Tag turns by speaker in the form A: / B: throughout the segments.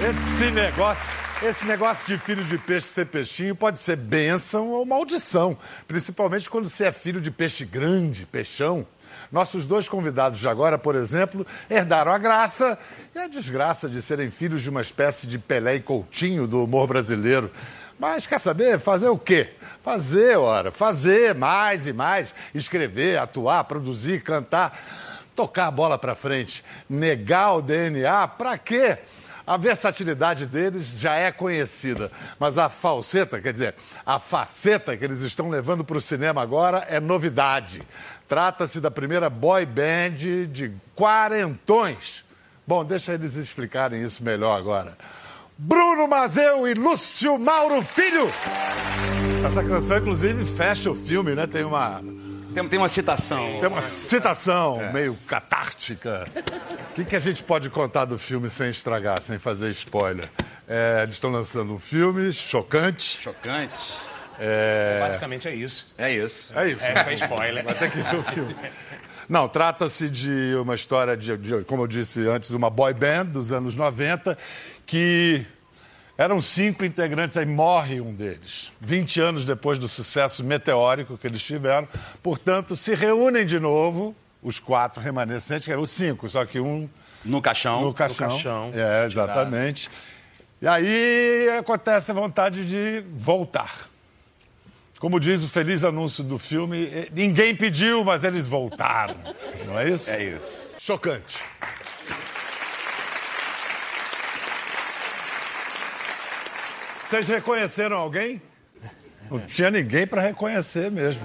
A: Esse negócio, esse negócio de filho de peixe ser peixinho pode ser bênção ou maldição, principalmente quando você é filho de peixe grande, peixão. Nossos dois convidados de agora, por exemplo, herdaram a graça e a desgraça de serem filhos de uma espécie de Pelé e Coutinho do humor brasileiro. Mas quer saber? Fazer o quê? Fazer, ora, fazer mais e mais, escrever, atuar, produzir, cantar, tocar a bola para frente, negar o DNA, para quê? A versatilidade deles já é conhecida, mas a falseta, quer dizer, a faceta que eles estão levando para o cinema agora é novidade. Trata-se da primeira boy band de quarentões. Bom, deixa eles explicarem isso melhor agora. Bruno Mazeu e Lúcio Mauro Filho. Essa canção, inclusive, fecha o filme, né? Tem uma
B: tem, tem uma citação.
A: Tem uma citação é. meio catártica. O que, que a gente pode contar do filme sem estragar, sem fazer spoiler? É, eles estão lançando um filme chocante.
B: Chocante.
C: É... Basicamente é isso.
B: É isso.
A: É isso.
C: É, sem spoiler.
A: Vai ter que ver o filme. Não, trata-se de uma história de, de, como eu disse antes, uma boy band dos anos 90 que eram cinco integrantes, aí morre um deles. 20 anos depois do sucesso meteórico que eles tiveram. Portanto, se reúnem de novo, os quatro remanescentes, que eram os cinco, só que um.
B: No caixão.
A: No caixão. No caixão é, exatamente. E aí acontece a vontade de voltar. Como diz o feliz anúncio do filme, eh, ninguém pediu, mas eles voltaram. Não é isso?
B: É isso.
A: Chocante. Vocês reconheceram alguém? Não tinha ninguém para reconhecer mesmo.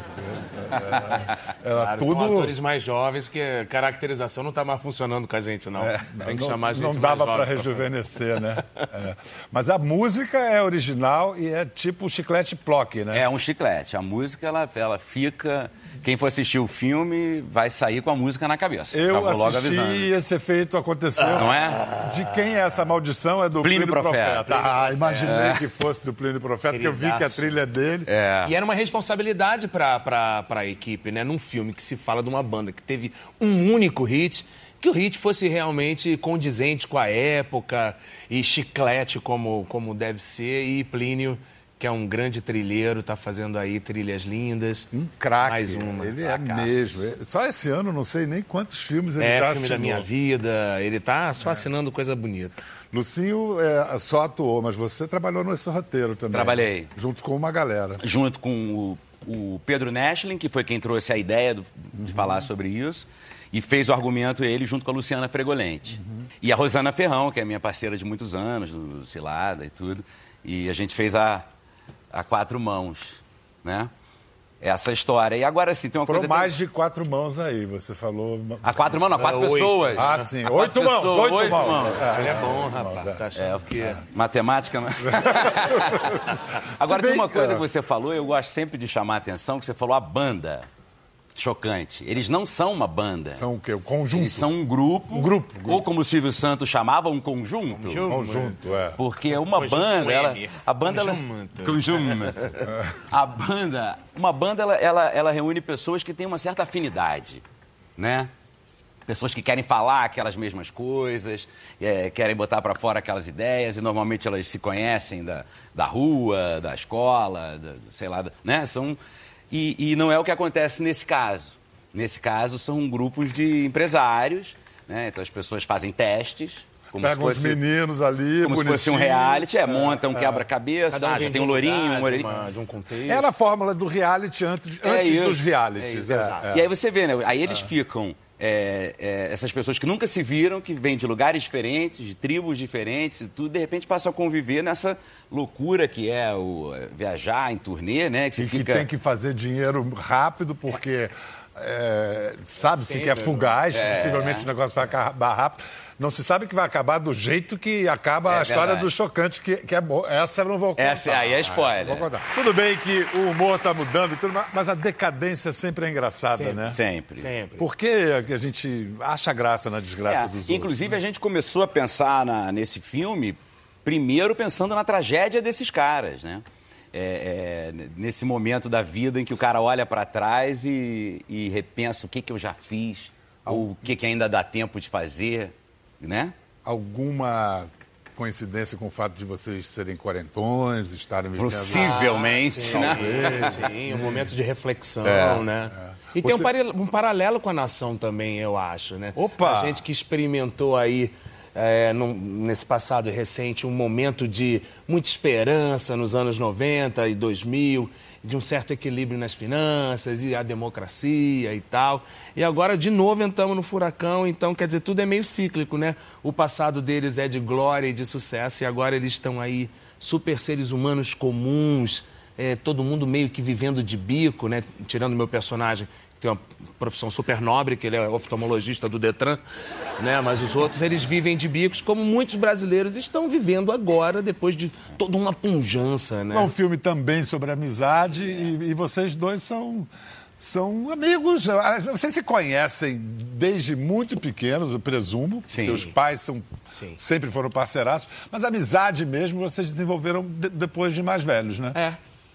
C: Era, era claro, tudo. São atores mais jovens que a caracterização não está mais funcionando com a gente, não. É, Tem que
A: não,
C: chamar a gente
A: Não dava para rejuvenescer, né? É. Mas a música é original e é tipo chiclete plock, né?
B: É um chiclete. A música, ela, ela fica quem for assistir o filme vai sair com a música na cabeça.
A: Eu assisti e esse efeito aconteceu.
B: Ah, não é?
A: De quem é essa maldição? É do
B: Plínio,
A: Plínio
B: Profeta.
A: Profeta. Ah, imaginei é. que fosse do Plínio Profeta, porque eu vi que a trilha é dele.
C: É. E era uma responsabilidade para a equipe, né? Num filme que se fala de uma banda que teve um único hit que o hit fosse realmente condizente com a época e chiclete como, como deve ser e Plínio que é um grande trilheiro, está fazendo aí trilhas lindas.
A: Um craque. Mais uma. Ele é mesmo. É, só esse ano, não sei nem quantos filmes ele é, já
C: filme
A: assinou.
C: da minha vida. Ele está só é. assinando coisa bonita.
A: Lucinho é, só atuou, mas você trabalhou nesse roteiro também.
B: Trabalhei.
A: Junto com uma galera.
B: Junto com o, o Pedro Neschling, que foi quem trouxe a ideia do, de uhum. falar sobre isso. E fez o argumento ele junto com a Luciana Fregolente. Uhum. E a Rosana Ferrão, que é minha parceira de muitos anos, do Cilada e tudo. E a gente fez a, a quatro mãos, né? Essa história. E agora sim, tem uma
A: Foram
B: coisa...
A: mais de quatro mãos aí, você falou...
B: A quatro mãos, não, a quatro é, pessoas.
A: Ah, sim. Oito mãos, pessoas, oito, oito mãos. mãos.
C: É, Ele é bom, rapaz. É. Tá achando é, que... É.
B: Matemática, né? agora, tem uma coisa que você falou, eu gosto sempre de chamar a atenção, que você falou a banda chocante. Eles não são uma banda.
A: São o quê? Um conjunto?
B: Eles são um grupo.
A: Um grupo. grupo.
B: Ou como o Silvio Santos chamava, um conjunto.
A: Um conjunto, é.
B: Porque uma conjunto banda, ela, a banda...
C: Conjunto.
B: Ela, conjunto. a banda, uma banda, ela, ela, ela reúne pessoas que têm uma certa afinidade, né? Pessoas que querem falar aquelas mesmas coisas, é, querem botar para fora aquelas ideias, e normalmente elas se conhecem da, da rua, da escola, da, sei lá, né? São e, e não é o que acontece nesse caso. Nesse caso, são grupos de empresários, né? então as pessoas fazem testes.
A: Como Pegam fosse, os meninos ali,
B: Como se fosse um reality, é, monta um é, quebra-cabeça, um ah, já tem um lourinho, um.
C: De um contexto.
A: Era a fórmula do reality antes, é antes isso, dos realities. É,
B: é, e aí você vê, né? Aí eles ficam é, é, essas pessoas que nunca se viram, que vêm de lugares diferentes, de tribos diferentes e tudo, de repente passam a conviver nessa loucura que é o é, viajar em turnê, né?
A: Que, e fica... que tem que fazer dinheiro rápido, porque é, sabe-se que é fugaz, é, possivelmente o negócio vai acabar rápido. Não se sabe que vai acabar do jeito que acaba é a história verdade. do chocante, que, que é boa. Essa eu não vou contar.
B: Essa aí é spoiler.
A: Tudo bem que o humor está mudando, tudo, mas a decadência sempre é engraçada,
B: sempre.
A: né?
B: Sempre.
C: sempre.
A: Por que a gente acha graça na desgraça
B: é,
A: dos
B: Inclusive,
A: outros?
B: Inclusive, a gente começou a pensar na, nesse filme, primeiro pensando na tragédia desses caras, né? É, é, nesse momento da vida em que o cara olha para trás e, e, repensa o que, que eu já fiz, ou o que, que ainda dá tempo de fazer, né?
A: Alguma coincidência com o fato de vocês serem quarentões, estarem vivendo...
B: Possivelmente,
C: sim,
B: né?
C: Sim, um momento de reflexão,
B: É,
C: né? E tem um,
A: Você-
C: pare- um paralelo com a nação também, eu acho, né?
A: Opa!
C: A gente que experimentou aí, é, num- nesse passado recente, um momento de muita esperança nos anos 90 e 2000, de um certo equilíbrio nas finanças e a democracia e tal. E agora, de novo, entramos no furacão, então, quer dizer, tudo é meio cíclico, né? O passado deles é de glória e de sucesso, e agora eles estão aí super seres humanos comuns, é, todo mundo meio que vivendo de bico, né? Tirando meu personagem, tem uma profissão super nobre, que ele é oftalmologista do Detran, né? Mas os outros, eles vivem de bicos, como muitos brasileiros estão vivendo agora, depois de toda uma punjança, né?
A: É um filme também sobre amizade e, e vocês dois são, são amigos. Vocês se conhecem desde muito pequenos, eu presumo.
B: Sim.
A: Teus pais são,
C: Sim.
A: sempre foram parceiraços. Mas amizade mesmo vocês desenvolveram de- depois de mais velhos, né?
C: É,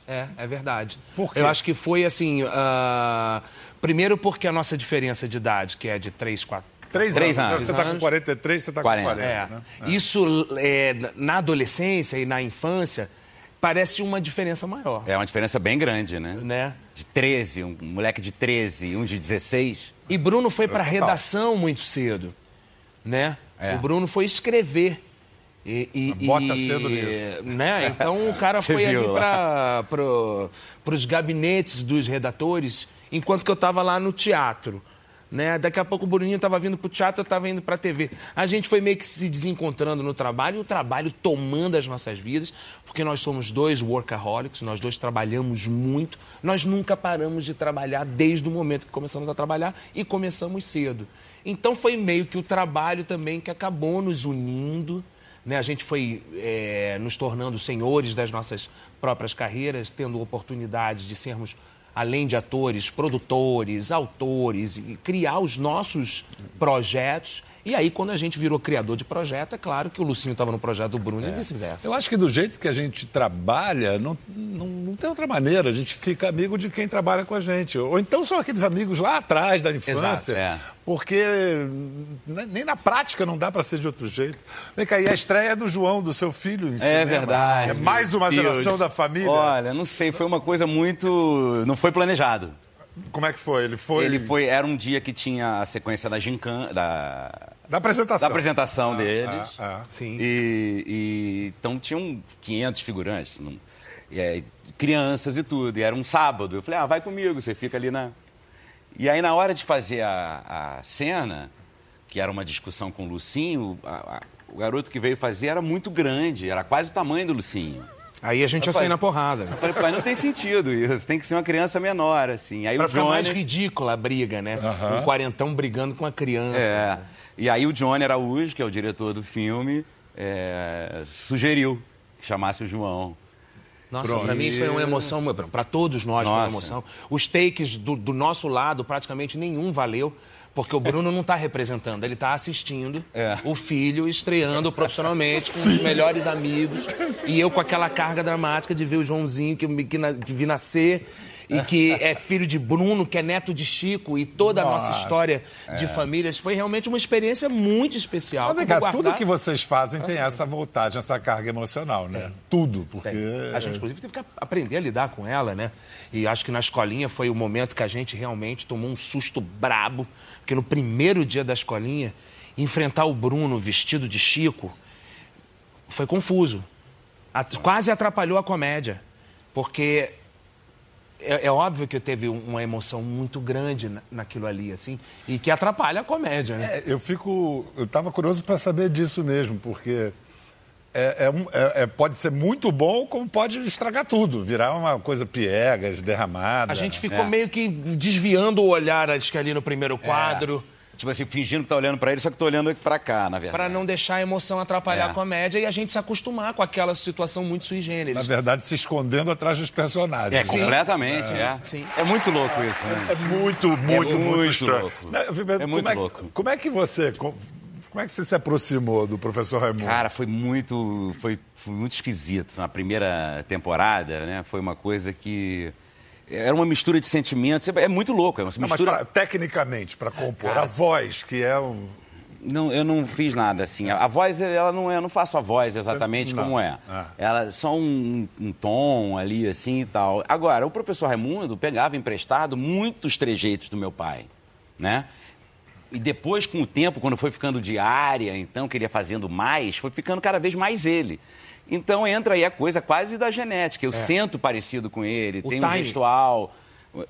C: é, é verdade.
A: Por quê?
C: Eu acho que foi assim. ah, primeiro porque a nossa diferença de idade, que é de 3, 4.
A: Três,
B: Três
A: anos.
B: anos.
A: Você está com 43, você está com
B: 40.
A: 40.
C: É.
A: né?
C: Isso é, na adolescência e na infância parece uma diferença maior.
B: É uma diferença bem grande, né?
C: Né?
B: De 13, um moleque de 13 e um de 16.
C: E Bruno foi para redação muito cedo, né?
B: É.
C: O Bruno foi escrever. E, e-
A: Bota
C: e-
A: cedo nisso.
C: Né? Então o cara foi ali para os gabinetes dos redatores, enquanto que eu estava lá no teatro. Né? Daqui a pouco o Bruninho estava vindo para o teatro, eu estava indo para a TV. A gente foi meio que se desencontrando no trabalho e o trabalho tomando as nossas vidas, porque nós somos dois workaholics, nós dois trabalhamos muito, nós nunca paramos de trabalhar desde o momento que começamos a trabalhar e começamos cedo. Então foi meio que o trabalho também que acabou nos unindo. Né? A gente foi eh, nos tornando senhores das nossas próprias carreiras, tendo oportunidades de sermos, além de atores, produtores, autores, e criar os nossos projetos. E aí, quando a gente virou criador de projeto, é claro que o Lucinho estava no projeto do Bruno e vice-versa.
A: Eu acho que do jeito que a gente trabalha, não, não, não tem outra maneira. A gente fica amigo de quem trabalha com a gente. Ou então são aqueles amigos lá atrás da infância.
B: Exato, é.
A: Porque ne- nem na prática não dá para ser de outro jeito. Vem cá, e a estreia é do João, do seu filho. em
B: É
A: cinema.
B: verdade.
A: É mais uma geração
B: Deus.
A: da família.
B: Olha, não sei, foi uma coisa muito. Não foi planejado.
A: Como é que foi? Ele foi.
B: Ele foi. Era um dia que tinha a sequência da gincana, da,
A: Da apresentação.
B: da apresentação deles.
A: ah, ah.
C: Sim.
B: E, e- então tinham 500 figurantes, não- e, é, crianças e tudo. E era um sábado. Eu falei, ah, vai comigo, você fica ali na. E aí, na hora de fazer a, a cena, que era uma discussão com o Lucinho, a- a- o garoto que veio fazer era muito grande, era quase o tamanho do Lucinho.
C: Aí a gente ia sair na porrada.
B: Eu falei, pai, não tem sentido isso, tem que ser uma criança menor, assim. Aí
C: Pra
B: o
C: ficar
B: Johnny...
C: mais ridícula a briga, né? Um quarentão brigando com a criança.
B: É. E aí o Johnny Araújo, que é o diretor do filme, é, sugeriu que chamasse o João.
C: Nossa, pra mim foi uma emoção, para todos nós foi uma
B: Nossa.
C: emoção. Os takes do, do nosso lado, praticamente nenhum valeu, porque o Bruno não está representando, ele está assistindo
B: É.
C: o filho estreando profissionalmente com os melhores amigos. E eu com aquela carga dramática de ver o Joãozinho que, que, na- que vi nascer e que é filho de Bruno, que é neto de Chico, e toda a nossa
A: Nossa.
C: história de famílias. Foi realmente uma experiência muito especial.
A: Mas cá,
C: vou
A: tudo
C: guardar
A: que vocês fazem tem
C: Assim.
A: essa voltagem, essa carga emocional, né? Tudo, porque...
C: Tem. A gente, inclusive, teve que aprender a lidar com ela, né? E acho que na escolinha foi o momento que a gente realmente tomou um susto brabo, porque no primeiro dia da escolinha, enfrentar o Bruno vestido de Chico foi confuso. At- Quase atrapalhou a comédia, porque é, é óbvio que eu teve um- uma emoção muito grande na- naquilo ali, assim, e que atrapalha a comédia, né?
A: É, eu fico. Eu estava curioso para saber disso mesmo, porque é, é é- é- pode ser muito bom, como pode estragar tudo, virar uma coisa piegas, derramada.
C: A gente ficou
B: É.
C: meio que desviando o olhar, acho que ali no primeiro quadro.
B: Tipo assim, fingindo que tá olhando pra ele, só que tô olhando aqui pra cá, na verdade.
C: Para não deixar a emoção atrapalhar
B: É.
C: a comédia e a gente se acostumar com aquela situação muito sui
A: Na
C: generis.
A: verdade, se escondendo atrás dos personagens.
B: É,
A: né?
B: completamente, é.
C: Sim.
B: É muito louco isso, né?
A: É muito, muito, muito,
B: muito
A: estranho.
B: louco.
A: Né, Vitor,
B: É
A: como
B: muito
A: é-
B: louco.
A: Como é que você. Como como é que você se aproximou do professor Raimundo?
B: Cara, foi muito, foi, foi muito esquisito. Na primeira temporada, né? Foi uma coisa que... Era uma mistura de sentimentos. É muito louco. É uma
A: Não, mas
B: mistura...
A: pra- tecnicamente, para compor, a voz, que é um.
B: Não, eu não fiz nada assim. A, a voz, ela não é, eu não faço a voz exatamente
A: Não.
B: como é.
A: Ah.
B: Ela é só um, um tom ali assim e tal. Agora, o professor Raimundo pegava emprestado muitos trejeitos do meu pai, né? E depois, com o tempo, quando foi ficando diária, então, que ele ia fazendo mais, foi ficando cada vez mais ele. Então entra aí a coisa quase da genética. Eu sento parecido com ele,
C: O
B: tem um gestual.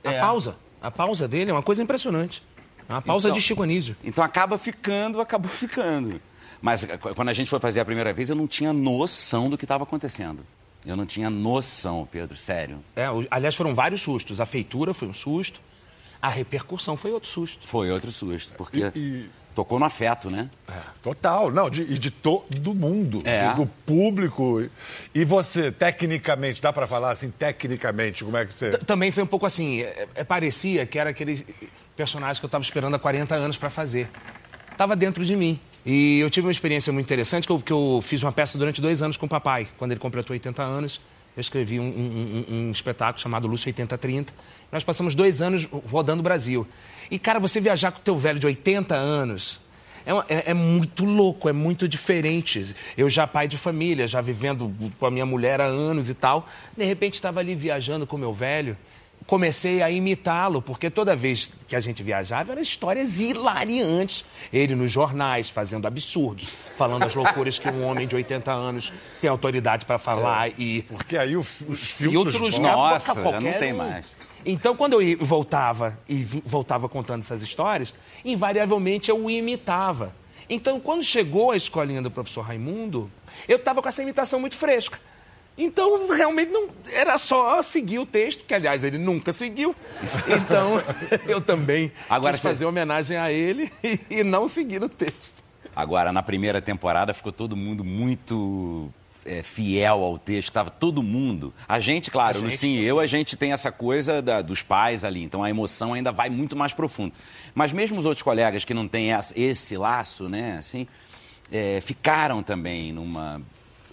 C: A
B: É.
C: pausa. A pausa dele é uma coisa impressionante. É uma pausa
B: Então-
C: de Chico Anísio.
B: Então acaba ficando, acabou ficando. Mas qu- quando a gente foi fazer a primeira vez, eu não tinha noção do que estava acontecendo. Eu não tinha noção, Pedro, sério.
C: É, aliás, foram vários sustos. A feitura foi um susto. A repercussão foi outro susto.
B: Foi outro susto, porque
A: E- e-
B: tocou no afeto, né?
A: Total, não, de, e de todo mundo,
B: É.
A: de- do público. E você, tecnicamente, dá pra falar assim, tecnicamente, como é que você...
C: T- Também foi um pouco assim, é- é- parecia que era aquele personagem que eu estava esperando há 40 anos para fazer. Estava dentro de mim. E eu tive uma experiência muito interessante, que eu, que eu fiz uma peça durante dois anos com o papai. Quando ele completou 80 anos, eu escrevi um, um- um- um espetáculo chamado Lúcio 8030. Nós passamos dois anos rodando o Brasil. E, cara, você viajar com o teu velho de 80 anos... É, é- é muito louco, é muito diferente. Eu já pai de família, já vivendo com a minha mulher há anos e tal. De repente estava ali viajando com o meu velho. Comecei a imitá-lo, porque toda vez que a gente viajava eram histórias hilariantes. Ele nos jornais, fazendo absurdos, falando as loucuras que um homem de 80 anos tem autoridade para falar e
A: Porque aí o fi- os filtros...
C: filtros
B: Nossa,
C: qualquer
B: não tem
C: um.
B: mais.
C: Então, quando eu voltava e voltava contando essas histórias, invariavelmente eu o imitava. Então, quando chegou a escolinha do professor Raimundo, eu estava com essa imitação muito fresca. Então, realmente, não era só seguir o texto, que, aliás, ele nunca seguiu. Então, eu também
B: Agora
C: quis
B: você-
C: fazer homenagem a ele e, e não seguir o texto.
B: Agora, na primeira temporada, ficou todo mundo muito é, fiel ao texto. Tava todo mundo. A gente, claro,
C: A gente
B: Lucinho e eu, a gente tem essa coisa da- dos pais ali. Então, a emoção ainda vai muito mais profundo. Mas mesmo os outros colegas que não têm esse laço, né, assim, é, ficaram também numa...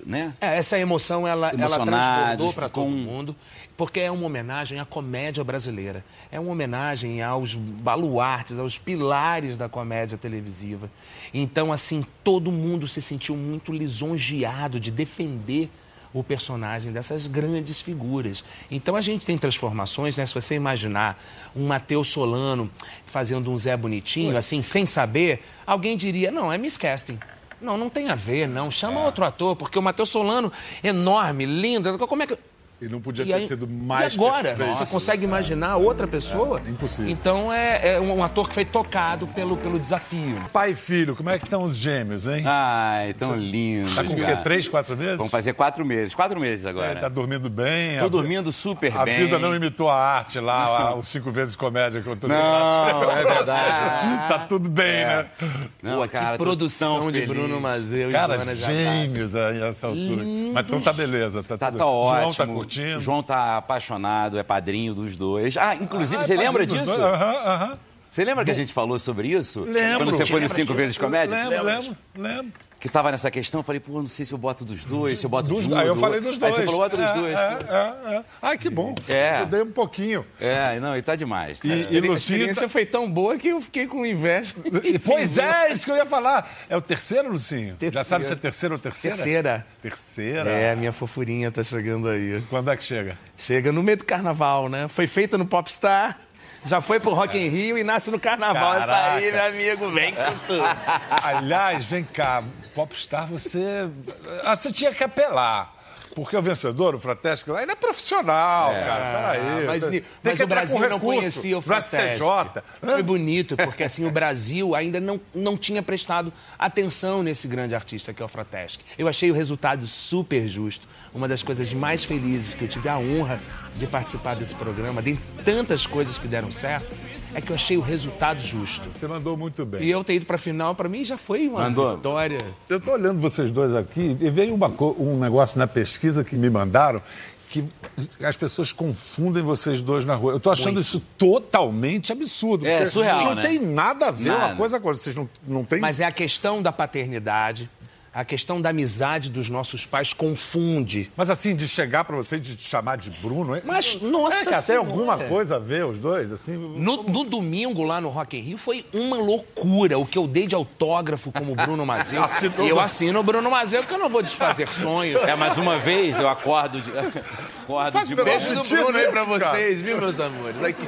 B: Né?
C: É, essa emoção ela, ela transbordou para todo mundo, porque é uma homenagem à comédia brasileira. É uma homenagem aos baluartes, aos pilares da comédia televisiva. Então, assim, todo mundo se sentiu muito lisonjeado de defender o personagem dessas grandes figuras. Então a gente tem transformações, né? Se você imaginar um Matheus Solano fazendo um Zé Bonitinho, assim, sem saber, alguém diria, não, é miscasting. Não, não tem a ver, não. Chama
A: É.
C: outro ator, porque o Matheus Solano, enorme, lindo, como é que.
A: E não podia
C: E
A: ter
C: aí-
A: sido mais
C: E agora?
A: perfeito.
C: Você consegue imaginar outra pessoa?
A: É, impossível.
C: Então é, é um ator que foi tocado pelo, pelo desafio.
A: Pai e filho, como é que estão os gêmeos, hein?
B: Ai, tão lindo.
A: tá com o quê? Três, quatro meses?
B: Vamos fazer quatro meses. Quatro meses
A: É,
B: agora.
A: tá dormindo bem?
B: Tô
A: A-
B: dormindo super
A: A
B: bem.
A: vida não imitou a arte lá, a- os cinco vezes comédia que eu tô
B: Não, é verdade.
A: Tá tudo bem, né?
B: Não,
C: Pô,
B: cara,
C: que produção de
B: feliz.
C: Bruno Mazeu
A: Cara,
C: e Joana Jacques.
A: gêmeos a essa altura. Mas então tá beleza. Tá,
B: Tá,
A: tudo...
B: tá ótimo.
A: João tá curtindo.
B: João tá apaixonado, é padrinho dos dois. Ah, inclusive,
A: Ah,
B: você
A: é
B: lembra disso?
A: Aham, aham.
B: Você lembra que a gente falou sobre isso?
A: Lembro.
B: Quando você foi no Cinco Vezes Comédia?
A: Lembro, lembro, lembro.
B: Que tava nessa questão, eu falei, pô, não sei se eu boto dos dois, se eu boto
A: Dos-
B: de um.
A: aí eu falei dos dois.
B: Aí você falou, bota dos
A: é,
B: dois.
A: É, é, é. Ai, que bom.
B: É.
A: Ajudei um pouquinho.
B: É, não, e tá demais.
A: E, e
C: A
A: Lucinha...
C: experiência
A: tá-
C: foi tão boa que eu fiquei com inveja.
A: Pois é, isso que eu ia falar. É o terceiro, Lucinho? Já sabe se é terceiro ou terceira?
C: Terceira.
A: Terceira?
C: É, a minha fofurinha tá chegando aí.
A: Quando é que chega?
C: Chega no meio do carnaval, né? Foi feita no Popstar, já foi pro Rock in Rio e nasce no carnaval. Essa aí,
A: Caraca.
C: meu amigo, vem com tudo.
A: Aliás, vem cá, Popstar, você. Ah, você tinha que apelar. Porque o vencedor, o Fratesco, ele é profissional, cara. Peraí.
C: Mas,
A: você
C: mas o Brasil não conhecia o
A: no
C: Fratesc.
A: STJ.
C: Foi bonito, porque assim, o Brasil ainda não, não tinha prestado atenção nesse grande artista que é o Fratesc. Eu achei o resultado super justo. Uma das coisas mais felizes que eu tive a honra de participar desse programa, dentre tantas coisas que deram certo, é que eu achei o resultado justo.
A: Você mandou muito bem.
C: E eu ter ido pra final, pra mim, já foi uma
B: Mandou.
C: vitória.
A: Eu estou olhando vocês dois aqui e veio uma um negócio na pesquisa que me mandaram que as pessoas confundem vocês dois na rua. Eu estou achando isso totalmente absurdo.
B: É, surreal,
A: Não
B: né?
A: tem nada a ver
B: Nada.
A: uma coisa com a outra. Vocês não, não têm...
C: Mas é a questão da paternidade, A questão da amizade dos nossos pais confunde.
A: Mas assim, de chegar pra você e de te chamar de Bruno... é-
C: Mas, nossa
A: É que até alguma coisa a ver os dois, assim...
C: No, no domingo, lá no Rock in Rio, foi uma loucura. O que eu dei de autógrafo como Bruno Mazeu.
A: Assinou.
C: Eu assino o Bruno Mazeu, porque eu não vou desfazer sonhos.
B: É, mais uma vez eu acordo de. acordo
A: Faz
B: de.
C: Beijo do Bruno aí pra
A: cara.
C: vocês, viu, meus amores? Aqui.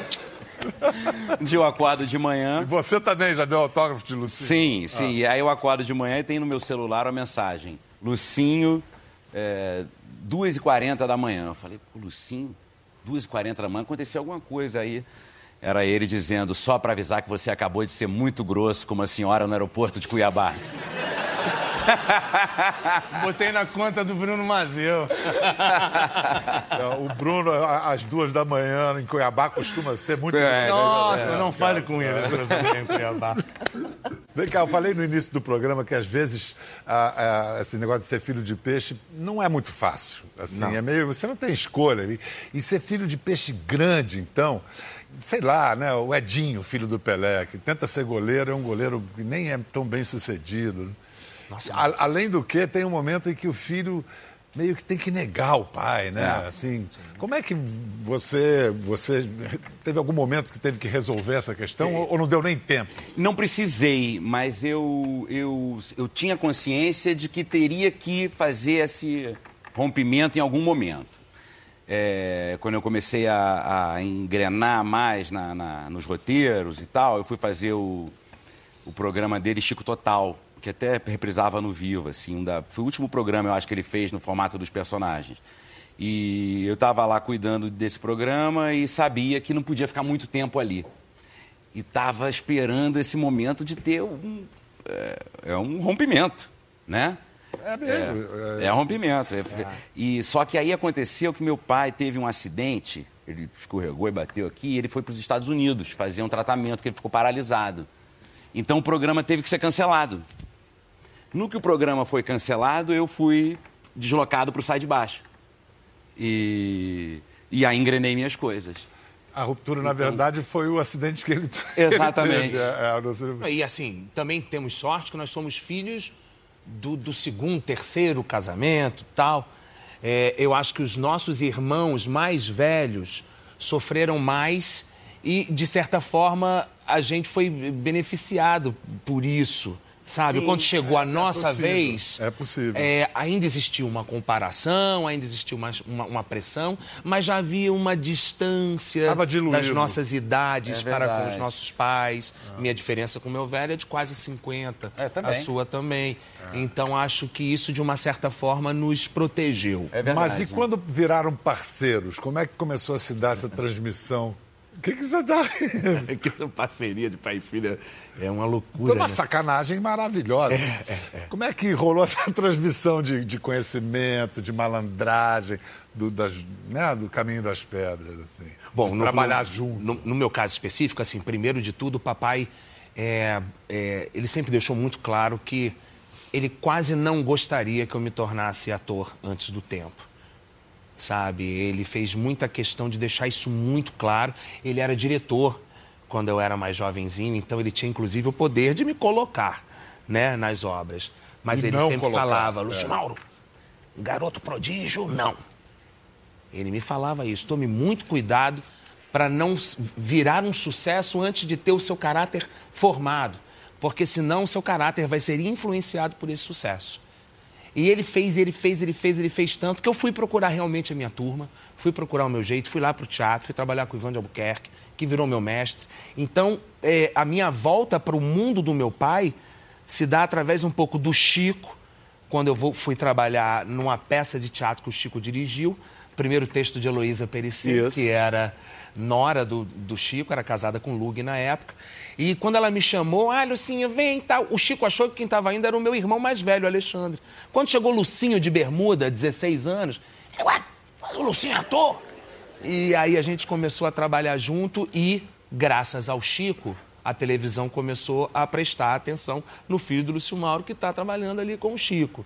B: Eu acordo de manhã.
A: Você também já deu autógrafo de Lucinho?
B: Sim, sim. E aí eu acordo de manhã e tem no meu celular uma mensagem. Lucinho, é, 2h40 da manhã. Eu falei, pô, Lucinho, 2h40 da manhã, aconteceu alguma coisa aí. Era ele dizendo, só para avisar que você acabou de ser muito grosso com uma senhora no aeroporto de Cuiabá.
C: Botei na conta do Bruno Mazeu.
A: É, O Bruno, a- às duas da manhã, em Cuiabá, costuma ser muito...
B: É,
C: Nossa, não fale com ele depois do em Cuiabá.
A: Vem cá, eu falei no início do programa que às vezes ah, ah, esse negócio de ser filho de peixe não é muito fácil. Assim, é meio. Você não tem escolha. E, e ser filho de peixe grande, então, sei lá, né? O Edinho, filho do Pelé, que tenta ser goleiro, é um goleiro que nem é tão bem sucedido. Né? A- além do que, tem um momento em que o filho meio que tem que negar o pai, né?
B: É.
A: Assim, como é que você, você teve algum momento que teve que resolver essa questão ou, ou não deu nem tempo?
B: Não precisei, mas eu, eu, eu tinha consciência de que teria que fazer esse rompimento em algum momento. É, quando eu comecei a, a engrenar mais na- na- nos roteiros e tal, eu fui fazer o, o programa dele, Chico Total, que até reprisava no Vivo, assim, um da, foi o último programa, eu acho, que ele fez no formato dos personagens. E eu estava lá cuidando desse programa e sabia que não podia ficar muito tempo ali. E estava esperando esse momento de ter um, é, é um rompimento, né?
A: É mesmo.
B: É, é rompimento. É- E só que aí aconteceu que meu pai teve um acidente, ele escorregou e bateu aqui, e ele foi para os Estados Unidos fazer um tratamento, que ele ficou paralisado. Então o programa teve que ser cancelado. No que o programa foi cancelado, eu fui deslocado para o Sai de Baixo. E, e aí engrenei minhas coisas.
A: A ruptura, na verdade, foi o acidente que ele
B: Exatamente.
A: ele teve. É, é,
C: E assim, também temos sorte que nós somos filhos do, do segundo, terceiro casamento tal. É, eu acho que os nossos irmãos mais velhos sofreram mais e, de certa forma, a gente foi beneficiado por isso. Sabe,
B: Sim,
C: quando chegou a nossa
A: possível,
C: vez,
A: é possível.
C: é, ainda existia uma comparação, ainda existia uma, uma, uma pressão, mas já havia uma distância das nossas idades
B: É
C: para com os nossos pais. Minha diferença com o meu velho é de quase 50.
B: É, também.
C: A sua também. Então acho que isso, de uma certa forma, nos protegeu.
B: É verdade.
A: Mas e quando viraram parceiros, como é que começou a se dar essa transmissão? O que, que você dá?
C: Aquela parceria de pai e filha é uma
A: Foi
C: loucura.
A: uma
C: né?
A: sacanagem maravilhosa. Como é que rolou essa transmissão de, de conhecimento, de malandragem, do, das, né, do caminho das pedras? Assim,
C: Bom, no-
A: trabalhar
C: no,
A: junto.
C: No, no meu caso específico, assim, primeiro de tudo, o papai, é, é, ele sempre deixou muito claro que ele quase não gostaria que eu me tornasse ator antes do tempo. Sabe? Ele fez muita questão de deixar isso muito claro. Ele era diretor quando eu era mais jovenzinho, então ele tinha inclusive o poder de me colocar, né, nas obras. Mas
A: E
C: ele sempre
A: colocar,
C: falava,
A: é.
C: Lúcio Mauro, garoto prodígio, não. Ele me falava isso. Tome muito cuidado para não virar um sucesso antes de ter o seu caráter formado, porque senão o seu caráter vai ser influenciado por esse sucesso. E ele fez, ele fez, ele fez, ele fez tanto que eu fui procurar realmente a minha turma, fui procurar o meu jeito, fui lá para o teatro, fui trabalhar com o Ivan de Albuquerque, que virou meu mestre. Então, eh, a minha volta para o mundo do meu pai se dá através um pouco do Chico, quando eu vou- fui trabalhar numa peça de teatro que o Chico dirigiu, primeiro texto de Heloísa Perecer,
B: Isso.
C: que era nora do, do Chico, era casada com o Lug na época. E quando ela me chamou, ah, Lucinha, vem tal. O Chico achou que quem estava indo era o meu irmão mais velho, Alexandre. Quando chegou Lucinho de bermuda, 16 anos, eu, ué, mas o Lucinho é ator? E aí a gente começou a trabalhar junto e, graças ao Chico, a televisão começou a prestar atenção no filho do Lúcio Mauro, que está trabalhando ali com o Chico.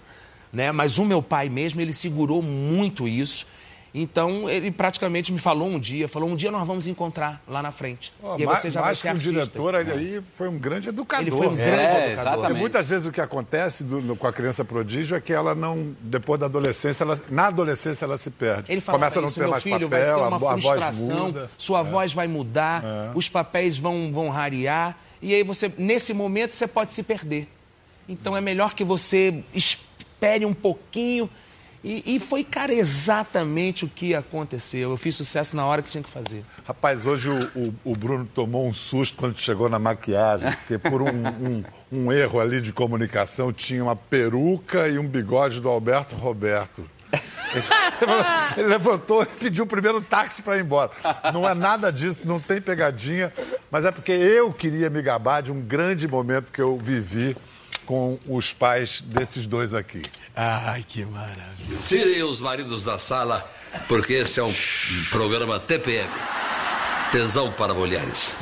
C: Né? Mas o meu pai mesmo, ele segurou muito isso. Então, ele praticamente me falou um dia, falou, um dia nós vamos encontrar lá na frente.
A: Oh,
C: e aí
A: mais,
C: você já
A: mais
C: vai
A: que
C: ser
A: um
C: artista.
A: diretor, ele aí foi um grande educador.
C: Ele foi um
A: né?
C: grande
B: É,
C: educador.
B: exatamente.
A: Porque muitas vezes o que acontece do- no- com a criança prodígio é que ela não, depois da adolescência, ela- na adolescência ela se perde.
C: Ele falava
A: Começa a não
C: isso,
A: ter
C: meu
A: mais
C: filho,
A: papel,
C: vai ser
A: a
C: uma
A: vo- a, voz
C: frustração,
A: muda. É.
C: sua voz vai mudar, os papéis vão, vão rarear, e aí você, nesse momento, você pode se perder. Então é melhor que você espere um pouquinho. E, e foi, cara, exatamente o que aconteceu. Eu fiz sucesso na hora que tinha que fazer.
A: Rapaz, hoje o, o- o Bruno tomou um susto quando chegou na maquiagem, porque por um, um- um erro ali de comunicação tinha uma peruca e um bigode do Alberto Roberto. Ele, levantou e pediu o primeiro táxi para ir embora. Não é nada disso, não tem pegadinha, mas é porque eu queria me gabar de um grande momento que eu vivi com os pais desses dois aqui.
C: Ai, que maravilha.
D: Tirem os maridos da sala, porque esse é um programa TPM. Tesão para mulheres.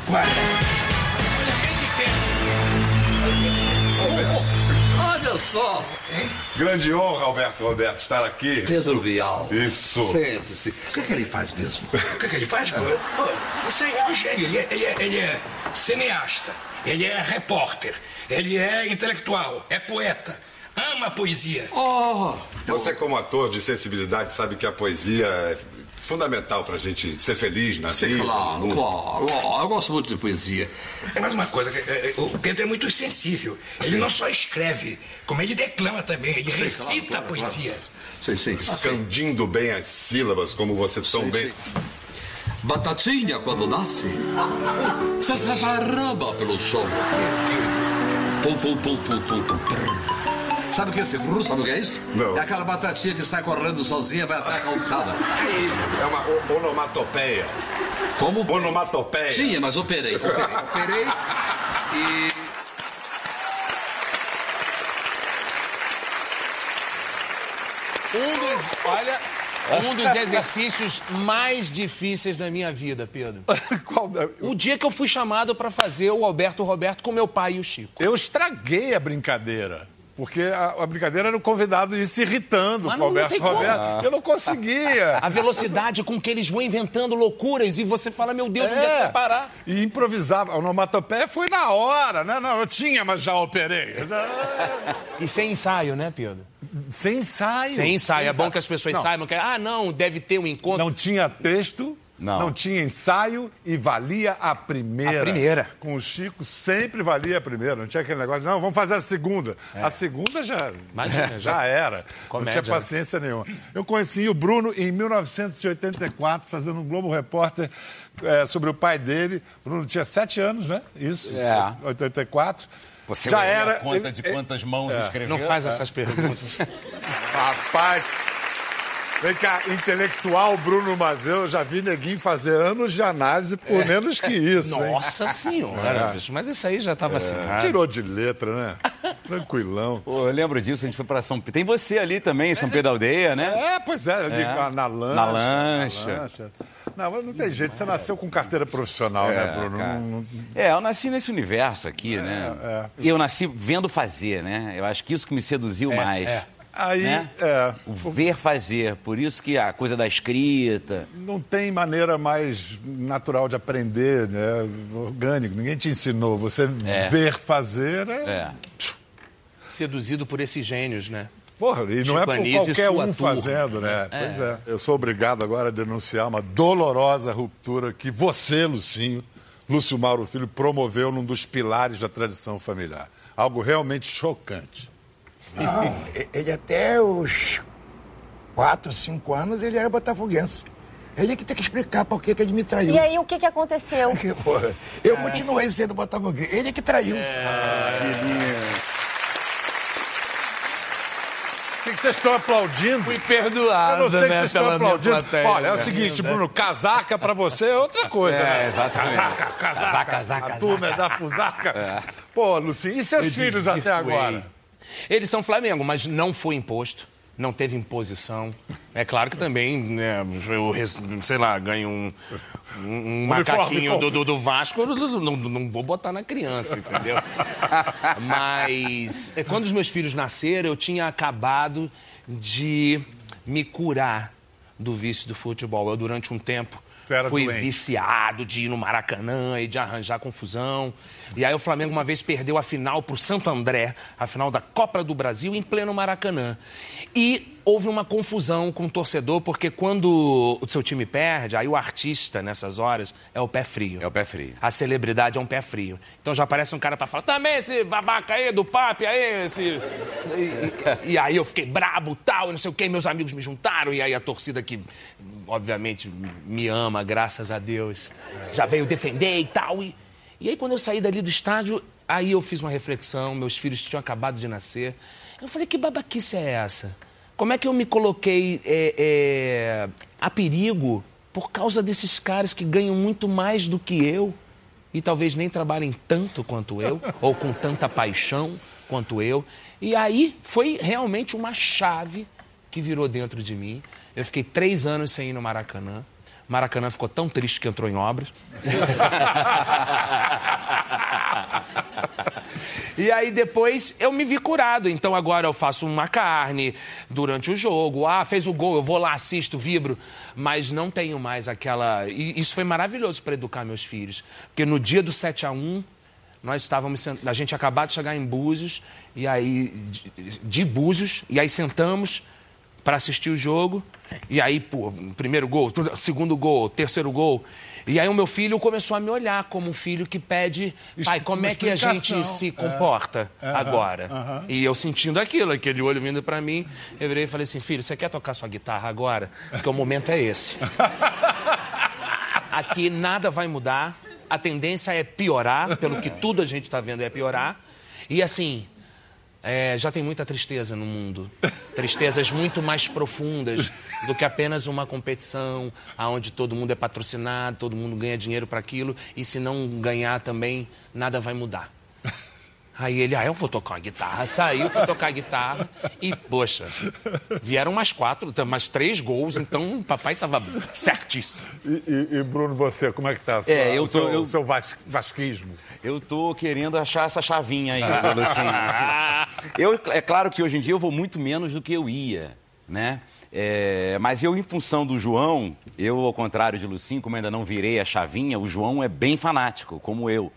D: Olha só,
A: Grande honra, Alberto Roberto, estar aqui.
D: Pedro Vial.
A: Isso.
D: Sente-se. O que, é que ele faz mesmo?
E: O que, que ele faz? Você é um gênio. Ele é, ele, é, ele é cineasta, ele é repórter, ele é intelectual, é poeta, ama a poesia.
D: Oh,
F: Você, como ator de sensibilidade, sabe que a poesia é fundamental pra gente ser feliz na
D: sim,
F: vida.
D: claro,
F: no
D: claro, claro. Eu gosto muito de poesia.
E: É mais uma coisa, é, é, o Pedro é muito sensível. Ele não só escreve, como ele declama também, ele
D: Sim,
E: recita
D: claro,
E: a
D: claro,
E: poesia.
D: Sim, sim.
F: Escandindo bem as sílabas, como você tão
D: Sim,
F: bem.
D: Batatinha, quando nasce, se esparrama pelo chão. Tum, tum, tum, tum, tum, tum. Sabe o que é esse frru? Sabe o que é isso?
F: Não.
D: É aquela batatinha que sai correndo sozinha vai até a calçada.
F: É uma onomatopeia.
D: Como?
F: Onomatopeia.
D: Tinha, mas operei. Operei, operei e.
C: Um dos, olha, um dos exercícios mais difíceis da minha vida, Pedro.
A: Qual-
C: O dia que eu fui chamado para fazer o Alberto Roberto com meu pai e o Chico.
A: Eu estraguei a brincadeira. Porque a, a brincadeira era o convidado ir se irritando
C: Mas
A: com o
C: como.
A: Roberto. Eu não conseguia.
C: A velocidade com que eles vão inventando loucuras e você fala, meu Deus, onde é que vai parar?
A: E improvisava. A onomatopeia foi na hora, né? Não, eu tinha, mas já operei.
C: E sem ensaio, né, Pedro?
A: Sem ensaio.
C: Sem ensaio. É bom que as pessoas
A: Não.
C: saibam que, ah, não, deve ter um encontro.
A: Não tinha texto, não.
B: Não.
A: tinha ensaio e valia a primeira.
C: A primeira.
A: Com o Chico sempre valia a primeira. Não tinha aquele negócio, de, não, vamos fazer a segunda. A segunda já,
C: É. Imagina,
A: já era.
C: Comédia,
A: não tinha paciência nenhuma. Eu conheci o Bruno em 1984, fazendo um Globo Repórter eh, sobre o pai dele. O Bruno tinha sete anos, né? Isso.
B: É.
A: 84.
B: Você
A: já era.
B: conta
A: ele-
B: de
A: ele-
B: quantas mãos escreveu?
C: Não faz essas perguntas.
A: Rapaz. Vem cá, intelectual Bruno Mazeu, eu já vi neguinho fazer anos de análise por menos que isso. hein?
C: Nossa senhora, bicho. Mas isso aí já estava assinado.
A: Tirou de letra, né? Tranquilão.
B: Pô, eu lembro disso, a gente foi pra São Pedro. Tem você ali também, São Pedro da Aldeia, né?
A: É, pois é, ali
B: É.
A: Na, na lancha.
B: Na lancha.
A: na lancha. Não, mas não tem jeito, você nasceu com carteira profissional, né, Bruno? Não-
B: É, eu nasci nesse universo aqui, né?
A: é.
B: E eu nasci vendo fazer, né? Eu acho que isso que me seduziu mais.
C: é.
A: Aí,
B: Né?
A: é,
B: O ver fazer. Por isso que a coisa da escrita.
A: não tem maneira mais natural de aprender, né? Orgânico, ninguém te ensinou. Você
B: É.
A: ver fazer é...
B: É.
C: Seduzido por esses gênios, né?
A: Porra, e não é por qualquer um
C: turma.
A: fazendo, né? Pois é. Eu sou obrigado agora a denunciar uma dolorosa ruptura que você, Lucinho, Lúcio Mauro Filho, promoveu num dos pilares da tradição familiar. Algo realmente chocante.
E: Não, ele até os quatro, cinco anos, ele era botafoguense. Ele é que tem que explicar por que que ele me traiu.
G: E aí, o que, que aconteceu?
E: Eu continuei sendo botafoguense. Ele é que traiu.
A: Por que, que vocês estão aplaudindo?
C: Fui
A: Eu
C: perdoado,
A: não sei que
C: né,
A: vocês estão aplaudindo.
C: plateia.
A: Olha, é o seguinte, Bruno, casaca pra você é outra coisa,
B: É,
A: né?
B: exatamente.
A: Casaca, casaca.
B: Casaca,
A: A turma é da fusaca. Pô, Lucinho, e seus filhos até agora?
C: Eles são Flamengo, mas não foi imposto. Não teve imposição. É claro que também, né, eu, sei lá, ganho um, um- um macaquinho do, do- do Vasco, eu não, não- vou botar na criança, entendeu? Mas é, quando os meus filhos nasceram, eu tinha acabado de me curar do vício do futebol. Eu, durante um tempo,
A: Era
C: fui
A: doente.
C: viciado de ir no Maracanã e de arranjar confusão. E aí o Flamengo uma vez perdeu a final pro Santo André, a final da Copa do Brasil, em pleno Maracanã. E houve uma confusão com o torcedor, porque quando o seu time perde, aí o artista, nessas horas, é o pé frio.
B: É o pé frio.
C: A celebridade é um pé frio. Então já aparece um cara pra falar, também esse babaca aí do papi aí, esse... E, e- e aí eu fiquei brabo, tal, não sei o quê, meus amigos me juntaram, e aí a torcida que, obviamente, me ama, graças a Deus, já veio defender e tal. E, e aí quando eu saí dali do estádio, aí eu fiz uma reflexão, meus filhos tinham acabado de nascer. Eu falei, que babaquice é essa? Como é que eu me coloquei é, é, a perigo por causa desses caras que ganham muito mais do que eu e talvez nem trabalhem tanto quanto eu, ou com tanta paixão quanto eu. E aí foi realmente uma chave que virou dentro de mim. Eu fiquei três anos sem ir no Maracanã. Maracanã ficou tão triste que entrou em obras. E aí depois eu me vi curado. Então agora eu faço uma carne durante o jogo. Ah, fez o gol, eu vou lá, assisto, vibro. Mas não tenho mais aquela. E isso foi maravilhoso para educar meus filhos. Porque no dia do 7 a 1 nós estávamos. sent- A gente acabou de chegar em Búzios, e aí. de- Búzios, e aí sentamos para assistir o jogo. E aí, pô, primeiro gol, segundo gol, terceiro gol. E aí o meu filho começou a me olhar como um filho que pede, pai, como é que a gente se comporta agora? E eu sentindo aquilo, aquele olho vindo para mim, eu virei e falei assim, filho, você quer tocar sua guitarra agora? Porque o momento é esse. Aqui nada vai mudar, a tendência é piorar, pelo que tudo a gente está vendo é piorar. E assim, é, já tem muita tristeza no mundo. Tristezas muito mais profundas do que apenas uma competição onde todo mundo é patrocinado, todo mundo ganha dinheiro para aquilo, e se não ganhar também, nada vai mudar. Aí ele, ah, eu vou tocar uma guitarra. Saiu, foi tocar guitarra e, poxa, vieram mais quatro, mais três gols, então o papai estava certíssimo.
A: E, e- e, Bruno, você, como é que tá sua-
B: É, eu
A: o
B: tô-
A: seu,
B: eu-
A: o seu vas- vasquismo?
B: Eu tô querendo achar essa chavinha aí, Lucinho. Eu, é claro que hoje em dia eu vou muito menos do que eu ia, né? É, mas eu, em função do João, eu, ao contrário de Lucinho, como ainda não virei a chavinha, o João é bem fanático, como eu.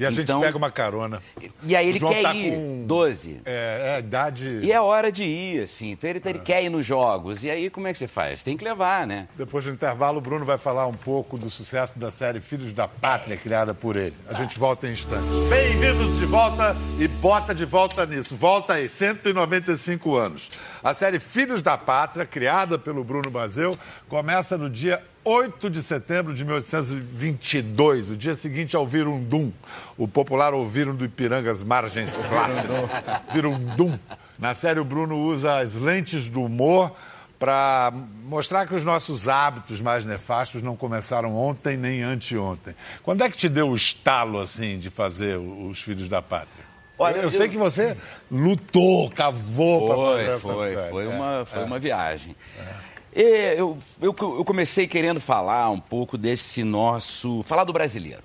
A: E a gente
B: Então-
A: pega uma carona.
B: E aí
A: O
B: ele
A: João
B: quer
A: tá
B: ir,
A: com-
B: 12.
A: É, é a idade.
B: E é hora de ir, assim. Então ele, ele quer ir nos jogos. E aí como é que você faz? Tem que levar, né?
A: Depois do intervalo, o Bruno vai falar um pouco do sucesso da série Filhos da Pátria, criada por ele. A gente volta em instantes. Bem-vindos de volta e bota de volta nisso. Volta aí, 195 anos. A série Filhos da Pátria, criada pelo Bruno Bazeu, começa no dia 8 de setembro de 1822, o dia seguinte ao Virundum, o popular ouviram do Ipirangas Margens Plácidas. Virundum. Na série, o Bruno usa as lentes do humor para mostrar que os nossos hábitos mais nefastos não começaram ontem nem anteontem. Quando é que te deu o estalo, assim, de fazer os Filhos da Pátria?
B: Olha,
A: eu,
B: eu-
A: sei que você lutou, cavou para fazer
B: Foi,
A: essa
B: foi,
A: série.
B: foi
A: É,
B: uma, foi
A: é.
B: uma viagem. E eu, eu, eu comecei querendo falar um pouco desse nosso. falar do brasileiro.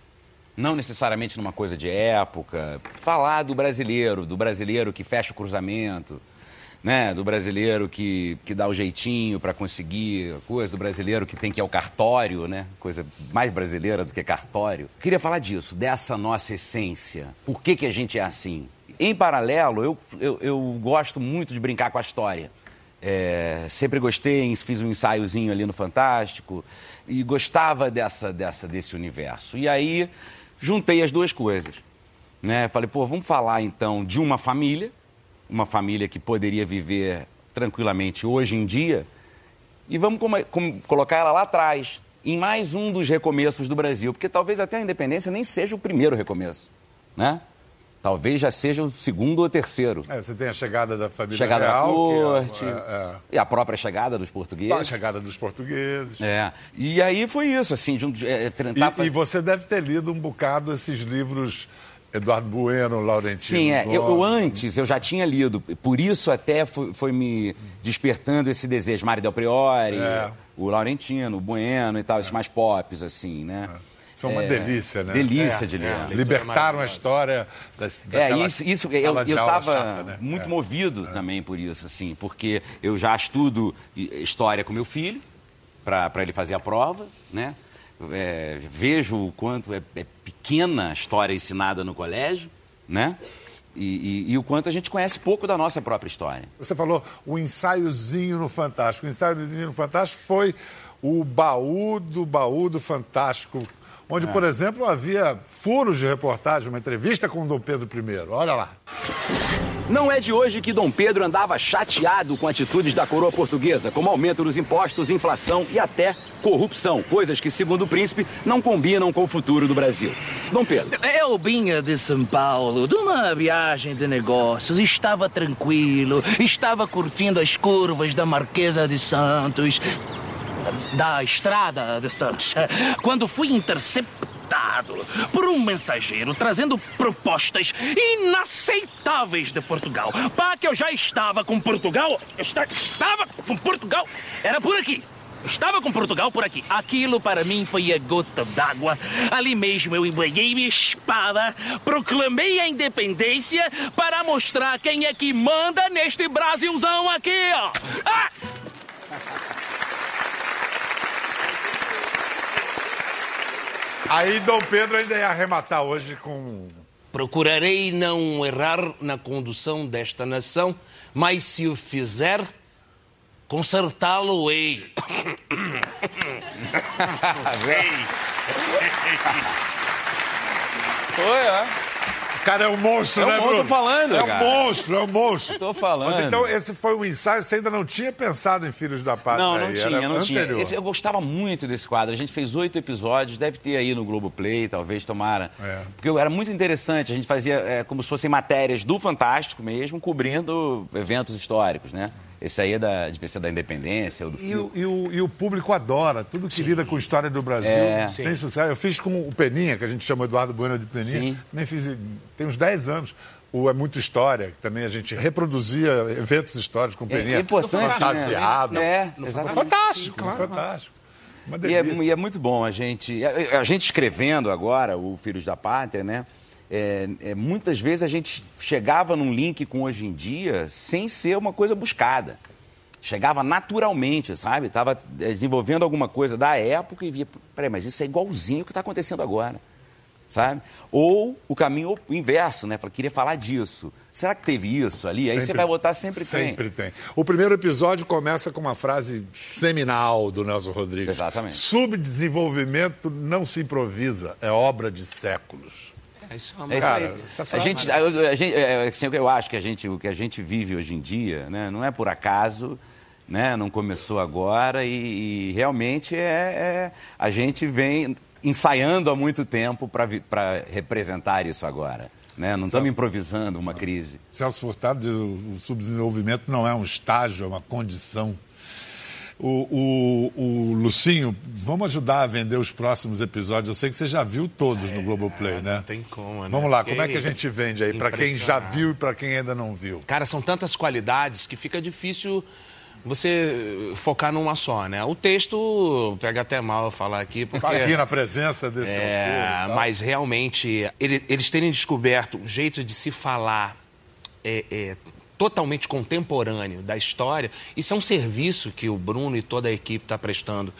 B: Não necessariamente numa coisa de época. Falar do brasileiro, do brasileiro que fecha o cruzamento, né? Do brasileiro que, que dá o jeitinho para conseguir coisa, do brasileiro que tem que ir ao cartório, né? Coisa mais brasileira do que cartório. Queria falar disso, dessa nossa essência. Por que, que a gente é assim? Em paralelo, eu, eu, eu gosto muito de brincar com a história. É, sempre gostei, fiz um ensaiozinho ali no Fantástico e gostava dessa, dessa, desse universo. E aí juntei as duas coisas. Né? Falei, pô, vamos falar então de uma família, uma família que poderia viver tranquilamente hoje em dia, e vamos come- com- colocar ela lá atrás, em mais um dos recomeços do Brasil, porque talvez até a independência nem seja o primeiro recomeço, né? Talvez já seja o segundo ou terceiro.
A: É, você tem a chegada da família
B: Chegada
A: real.
B: da
A: que é-
B: corte
A: é,
B: e a própria chegada dos
A: é.
B: portugueses.
A: A chegada dos portugueses.
B: É. E aí foi isso, assim, junto, é, tentar
A: E, e você deve ter lido um bocado esses livros Eduardo Bueno, Laurentino.
B: Sim, é. Eu, eu antes eu já tinha lido, por isso até foi, foi me despertando esse desejo. Mário Del Priori,
A: É.
B: o Laurentino, o Bueno e tal, esses mais pops, assim, né?
A: São uma
B: É,
A: delícia, né?
B: Delícia de ler.
C: é.
A: Libertaram a história das,
B: É, isso, isso eu,
A: sala de
B: eu
A: aula
B: tava
A: chata, né?
B: muito
A: É.
B: movido também por isso, assim, porque eu já estudo hi- história com meu filho, para ele fazer a prova, né? É, vejo o quanto é, é, pequena a história ensinada no colégio, né? E, e, e, o quanto a gente conhece pouco da nossa própria história.
A: Você falou o ensaiozinho no Fantástico. O ensaiozinho no Fantástico foi o baú do baú do Fantástico, onde, é. por exemplo, havia furos de reportagem, uma entrevista com o Dom Pedro I. Olha lá.
G: Não é de hoje que Dom Pedro andava chateado com atitudes da coroa portuguesa, como aumento dos impostos, inflação e até corrupção, coisas que, segundo o príncipe, não combinam com o futuro do Brasil. Dom Pedro.
H: Eu vinha de São Paulo, de uma viagem de negócios, estava tranquilo, estava curtindo as curvas da Marquesa de Santos, da estrada de Santos, quando fui interceptado por um mensageiro trazendo propostas inaceitáveis de Portugal. Pá, que eu já estava com Portugal. Estava com Portugal. Era por aqui. Estava com Portugal por aqui. Aquilo para mim foi a gota d'água. Ali mesmo eu embanhei minha espada, proclamei a independência para mostrar quem é que manda neste Brasilzão aqui, ó. Ah!
A: Aí Dom Pedro ainda ia arrematar hoje com.
C: Procurarei não errar na condução desta nação, mas se o fizer, consertá-lo-ei.
B: Foi, ó
A: cara é um monstro,
B: é
A: né,
B: Bruno? Tô falando,
A: É um
B: cara.
A: monstro, é um monstro.
B: Tô falando.
A: Mas então esse foi um ensaio, você ainda não tinha pensado em Filhos da Pátria
B: Não, não
A: aí,
B: tinha,
A: era
B: não
A: anterior.
B: tinha. Esse- eu gostava muito desse quadro. A gente fez oito episódios, deve ter aí no Globoplay, talvez, tomara.
A: É.
B: Porque era muito interessante. A gente fazia é, como se fossem matérias do Fantástico mesmo, cobrindo eventos históricos, né? Esse aí é da, devia ser da Independência ou do
A: E
B: filme.
A: o, e, o, e o público adora, tudo que lida com a história do Brasil.
B: É.
A: Tem sucesso. Eu fiz com o Peninha, que a gente chama Eduardo Bueno de Peninha.
B: Sim.
A: Também fiz, tem uns 10 anos. O É Muito História, que também a gente reproduzia eventos históricos com o
B: É,
A: Peninha.
B: é importante,
A: Fantasiado.
B: né? É, exatamente.
A: fantástico, foi fantástico. Uma
B: E é, e é muito bom a gente. A, a gente escrevendo agora o Filhos da Pátria, né? É, é, muitas vezes a gente chegava num link com hoje em dia sem ser uma coisa buscada. Chegava naturalmente, sabe? Estava desenvolvendo alguma coisa da época e via, peraí, mas isso é igualzinho o que está acontecendo agora, sabe? Ou o caminho inverso, né? Fala, queria falar disso. Será que teve isso ali? Aí você
A: Sempre-
B: vai botar sempre, tem.
A: Sempre tem. O primeiro episódio começa com uma frase seminal do Nelson Rodrigues.
B: Exatamente.
A: Subdesenvolvimento não se improvisa, é obra de séculos.
C: É isso, é
B: É isso aí.
A: essa
B: A gente, a, a gente, é, assim, eu acho que a gente, o que a gente vive hoje em dia, né, não é por acaso, né, não começou agora e, e realmente é, é- a gente vem ensaiando há muito tempo para representar isso agora. Né? Não estamos improvisando uma crise.
A: Celso Furtado diz o subdesenvolvimento não é um estágio, é uma condição. O, o, o Lucinho, vamos ajudar a vender os próximos episódios. Eu sei que você já viu todos no Globoplay, né?
C: não tem como, né?
A: Vamos lá,
C: Fiquei
A: como é que a gente vende aí? Para quem já viu e para quem ainda não viu.
C: Cara, são tantas qualidades que fica difícil você focar numa só, né? O texto pega até mal eu falar aqui, porque...
A: Aqui na presença desse.
C: É, mas realmente, ele- eles terem descoberto um jeito de se falar é, é, totalmente contemporâneo da história, isso é um serviço que o Bruno e toda a equipe está prestando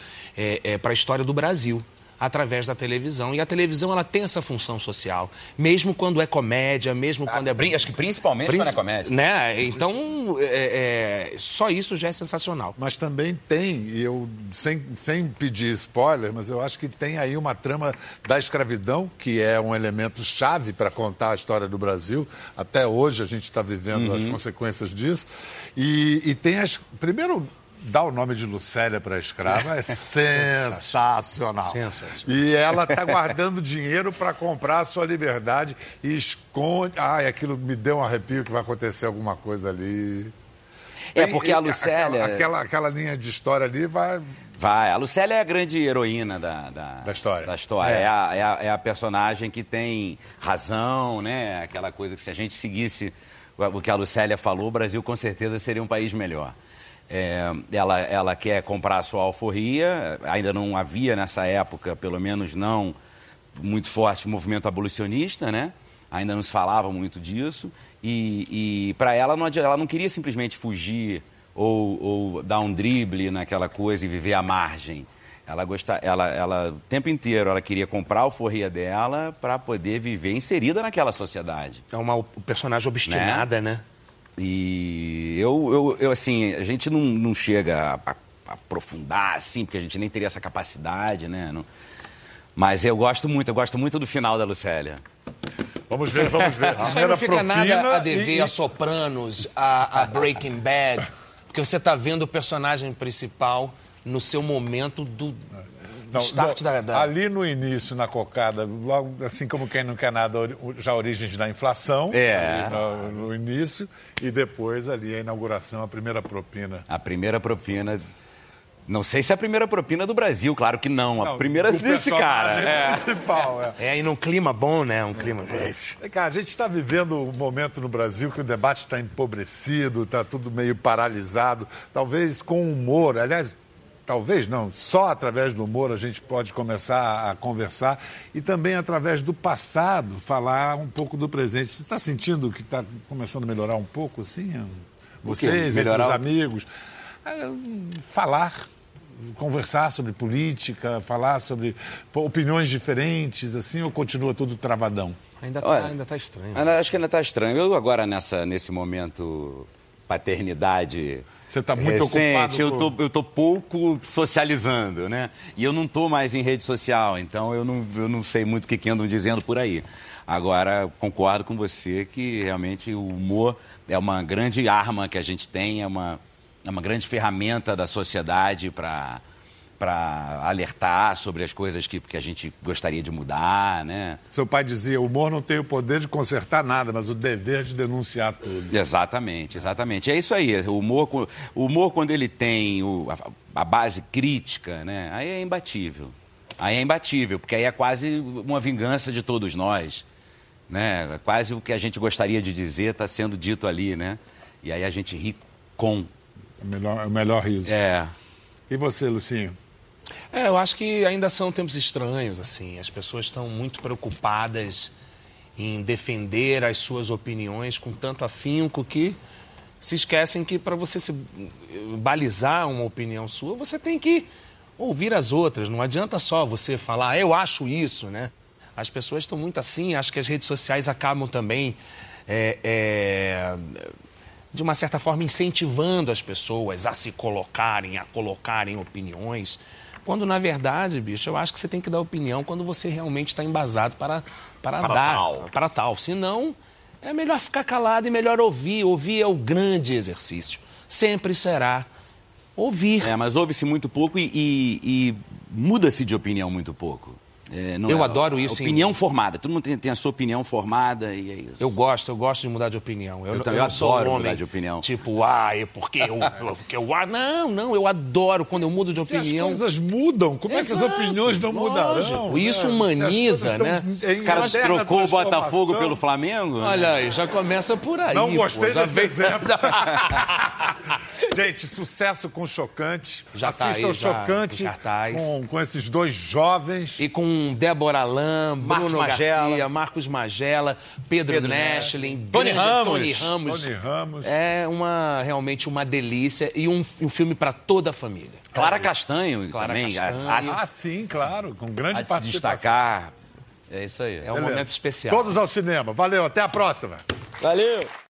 C: para a história do Brasil através da televisão. E a televisão ela tem essa função social, mesmo quando é comédia, mesmo quando é...
B: Acho que principalmente quando é comédia.
C: Né? Então, é, é, só isso já é sensacional.
A: Mas também tem, e eu sem, sem pedir spoiler, mas eu acho que tem aí uma trama da escravidão, que é um elemento chave para contar a história do Brasil. Até hoje a gente está vivendo as consequências disso. E, e tem as. Primeiro. Dar o nome de Lucélia para a escrava é sensacional.
C: Sensacional.
A: E ela está guardando dinheiro para comprar a sua liberdade e esconde. Ai, aquilo me deu um arrepio que vai acontecer alguma coisa ali.
B: É, porque a Lucélia...
A: Aquela, aquela, aquela linha de história ali vai.
B: Vai, a Lucélia é a grande heroína da, da,
A: Da história.
B: Da história.
A: É.
B: É. a, é, a, é a personagem que tem razão, né? Aquela coisa que se a gente seguisse o que a Lucélia falou, o Brasil com certeza seria um país melhor. É, ela, ela quer comprar a sua alforria, ainda não havia nessa época, pelo menos não muito forte, movimento abolicionista, né? Ainda não se falava muito disso. E, e para ela, não, ela não queria simplesmente fugir ou, ou dar um drible naquela coisa e viver à margem. Ela, gosta, ela, ela, o tempo inteiro, ela queria comprar a alforria dela para poder viver inserida naquela sociedade.
C: É uma personagem obstinada, né?
B: E eu, eu, eu, assim, a gente não, não chega a, a aprofundar, assim, porque a gente nem teria essa capacidade, né? Não... Mas eu gosto muito, eu gosto muito do final da Lucélia.
A: Vamos ver, vamos ver.
C: Isso aí não fica nada a dever e... a Sopranos, a, a Breaking Bad, porque você está vendo o personagem principal no seu momento do não, start
A: não,
C: da, da,
A: Ali no início, na cocada, logo assim como quem não quer nada, já origens da inflação.
B: É.
A: No, no, início. E depois ali a inauguração, a primeira propina.
B: A primeira propina. Não sei se é a primeira propina do Brasil, claro que não. A não, primeira desse cara.
A: É. Principal, é.
C: é, e num clima bom, né? Um clima.
A: É, cara, a gente está vivendo um momento no Brasil que o debate está empobrecido, está tudo meio paralisado. Talvez com humor. Aliás, talvez não, só através do humor a gente pode começar a conversar e também através do passado falar um pouco do presente. Você está sentindo que está começando a melhorar um pouco, assim? Vocês, melhorar... entre os amigos. É, falar, conversar sobre política, falar sobre opiniões diferentes, assim, ou continua tudo travadão?
C: Ainda está ainda tá estranho.
B: Acho que ainda está estranho. Eu agora, nessa, nesse momento paternidade
A: você está muito
B: recente,
A: ocupado.
B: Eu tô, eu tô pouco socializando, né? E eu não estou mais em rede social, então eu não, eu não sei muito o que, que andam dizendo por aí. Agora, concordo com você que realmente o humor é uma grande arma que a gente tem, é uma, é uma grande ferramenta da sociedade para para alertar sobre as coisas que, que a gente gostaria de mudar, né?
A: Seu pai dizia, o humor não tem o poder de consertar nada, mas o dever de denunciar tudo.
B: Exatamente, exatamente. É isso aí. O humor, o humor quando ele tem o, a, a base crítica, né? Aí é imbatível. Aí é imbatível, porque aí é quase uma vingança de todos nós. Né? Quase o que a gente gostaria de dizer está sendo dito ali, né? E aí a gente ri com.
A: É o melhor, é o melhor riso.
B: É.
A: E você, Lucinho?
C: É, eu acho que ainda são tempos estranhos, assim. As pessoas estão muito preocupadas em defender as suas opiniões com tanto afinco que se esquecem que para você se balizar uma opinião sua, você tem que ouvir as outras. Não adianta só você falar, ah, eu acho isso, né? As pessoas estão muito assim, acho que as redes sociais acabam também, é, é, de uma certa forma, incentivando as pessoas a se colocarem, a colocarem opiniões. Quando, na verdade, bicho, eu acho que você tem que dar opinião quando você realmente está embasado para, para, para dar. Tal. Para tal. Senão, é melhor ficar calado e melhor ouvir. Ouvir é o grande exercício. Sempre será ouvir.
B: É, mas ouve-se muito pouco e, e, e muda-se de opinião muito pouco.
C: É, eu é, adoro isso.
B: Opinião em... formada. Todo mundo tem, tem, a sua opinião formada e é isso.
C: Eu gosto, eu gosto de mudar de opinião.
B: Eu, eu, eu, eu adoro um mudar de opinião.
C: Tipo, ah, é porque eu, porque eu. Ah, não, não, eu adoro quando eu mudo de
A: se
C: opinião.
A: as coisas mudam, como Exato, é que as opiniões não lógico. mudarão?
C: Isso humaniza, né?
B: O cara trocou o Botafogo pelo Flamengo?
C: Olha aí, já começa por aí.
A: Não gostei
C: pô,
A: desse vem... exemplo. Gente, sucesso com Chocante.
C: Já
A: Assista
C: tá aí,
A: o Chocante com, com esses dois jovens.
C: E com Débora Lam, Marcos Bruno Magela. Garcia, Marcos Magela, Pedro, Pedro Nestlin,
B: Tony Ramos.
C: Tony Ramos.
A: Tony Ramos.
C: É uma, realmente uma delícia e um, um filme para toda a família.
B: Clara Castanho Clara também.
A: Castanho. A, a, ah, sim, claro, com grande a participação.
B: destacar. É isso aí.
C: É um Beleza. momento especial.
A: Todos ao cinema. Valeu, até a próxima.
B: Valeu.